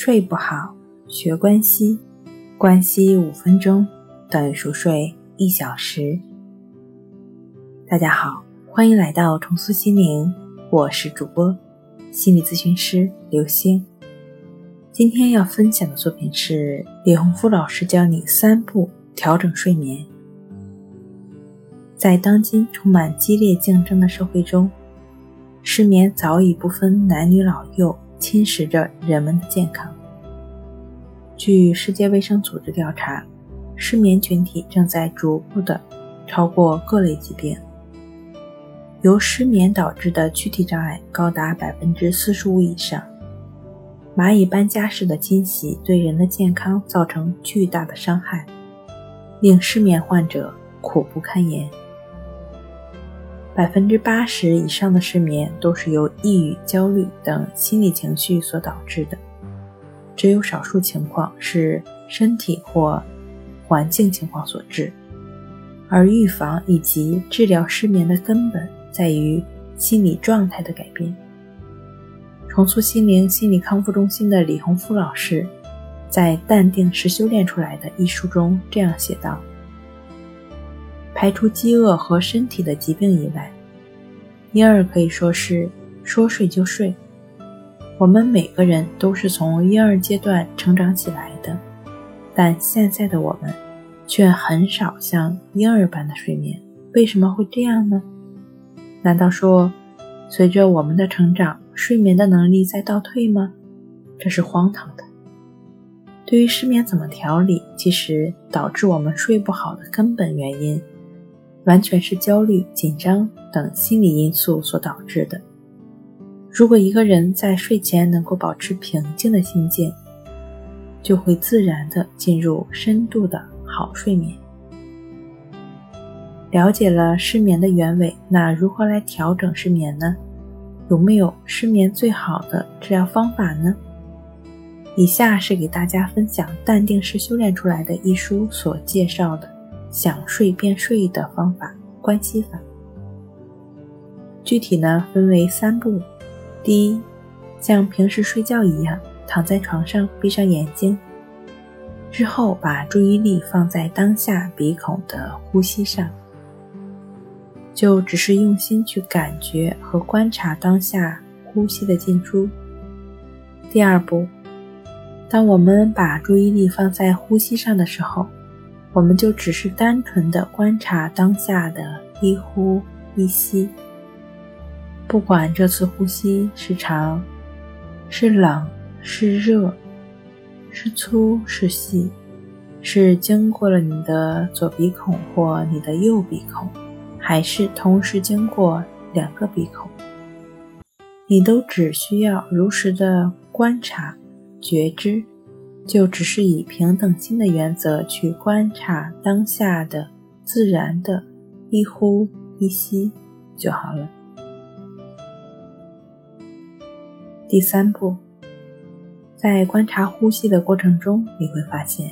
睡不好，学关息，关息五分钟等于熟睡一小时。大家好，欢迎来到重塑心灵，我是主播心理咨询师刘星。今天要分享的作品是李洪福老师教你三步调整睡眠。在当今充满激烈竞争的社会中，失眠早已不分男女老幼。侵蚀着人们的健康。据世界卫生组织调查，失眠群体正在逐步的超过各类疾病。由失眠导致的躯体障碍高达百分之四十五以上。蚂蚁搬家式的侵袭对人的健康造成巨大的伤害，令失眠患者苦不堪言。百分之八十以上的失眠都是由抑郁、焦虑等心理情绪所导致的，只有少数情况是身体或环境情况所致。而预防以及治疗失眠的根本在于心理状态的改变。重塑心灵心理康复中心的李洪福老师在《淡定是修炼出来的》一书中这样写道。排除饥饿和身体的疾病以外，婴儿可以说是说睡就睡。我们每个人都是从婴儿阶段成长起来的，但现在的我们却很少像婴儿般的睡眠。为什么会这样呢？难道说随着我们的成长，睡眠的能力在倒退吗？这是荒唐的。对于失眠怎么调理，其实导致我们睡不好的根本原因。完全是焦虑、紧张等心理因素所导致的。如果一个人在睡前能够保持平静的心境，就会自然的进入深度的好睡眠。了解了失眠的原委，那如何来调整失眠呢？有没有失眠最好的治疗方法呢？以下是给大家分享《淡定是修炼出来的》一书所介绍的。想睡便睡的方法，关系法。具体呢，分为三步。第一，像平时睡觉一样，躺在床上，闭上眼睛，之后把注意力放在当下鼻孔的呼吸上，就只是用心去感觉和观察当下呼吸的进出。第二步，当我们把注意力放在呼吸上的时候。我们就只是单纯的观察当下的一呼一吸，不管这次呼吸是长、是冷、是热、是粗是细，是经过了你的左鼻孔或你的右鼻孔，还是同时经过两个鼻孔，你都只需要如实的观察、觉知。就只是以平等心的原则去观察当下的自然的一呼一吸就好了。第三步，在观察呼吸的过程中，你会发现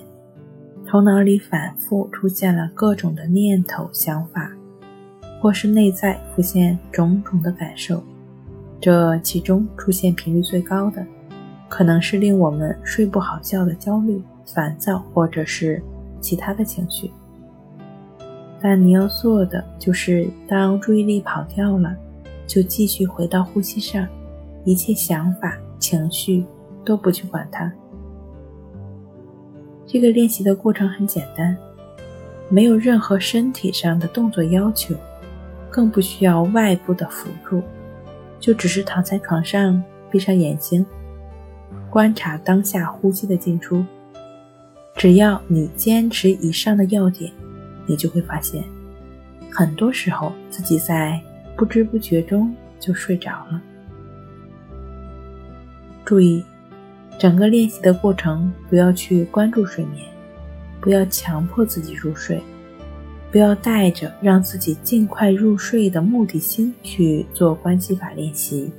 头脑里反复出现了各种的念头、想法，或是内在浮现种种的感受，这其中出现频率最高的。可能是令我们睡不好觉的焦虑、烦躁，或者是其他的情绪。但你要做的就是，当注意力跑掉了，就继续回到呼吸上，一切想法、情绪都不去管它。这个练习的过程很简单，没有任何身体上的动作要求，更不需要外部的辅助，就只是躺在床上，闭上眼睛。观察当下呼吸的进出，只要你坚持以上的要点，你就会发现，很多时候自己在不知不觉中就睡着了。注意，整个练习的过程不要去关注睡眠，不要强迫自己入睡，不要带着让自己尽快入睡的目的心去做关系法练习。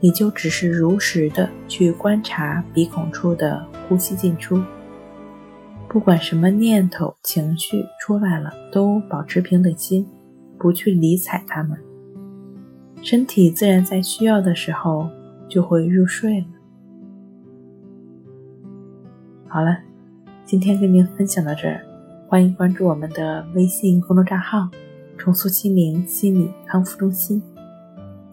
你就只是如实的去观察鼻孔处的呼吸进出，不管什么念头、情绪出来了，都保持平等心，不去理睬他们。身体自然在需要的时候就会入睡了。好了，今天跟您分享到这儿，欢迎关注我们的微信公众账号“重塑心灵心理康复中心”，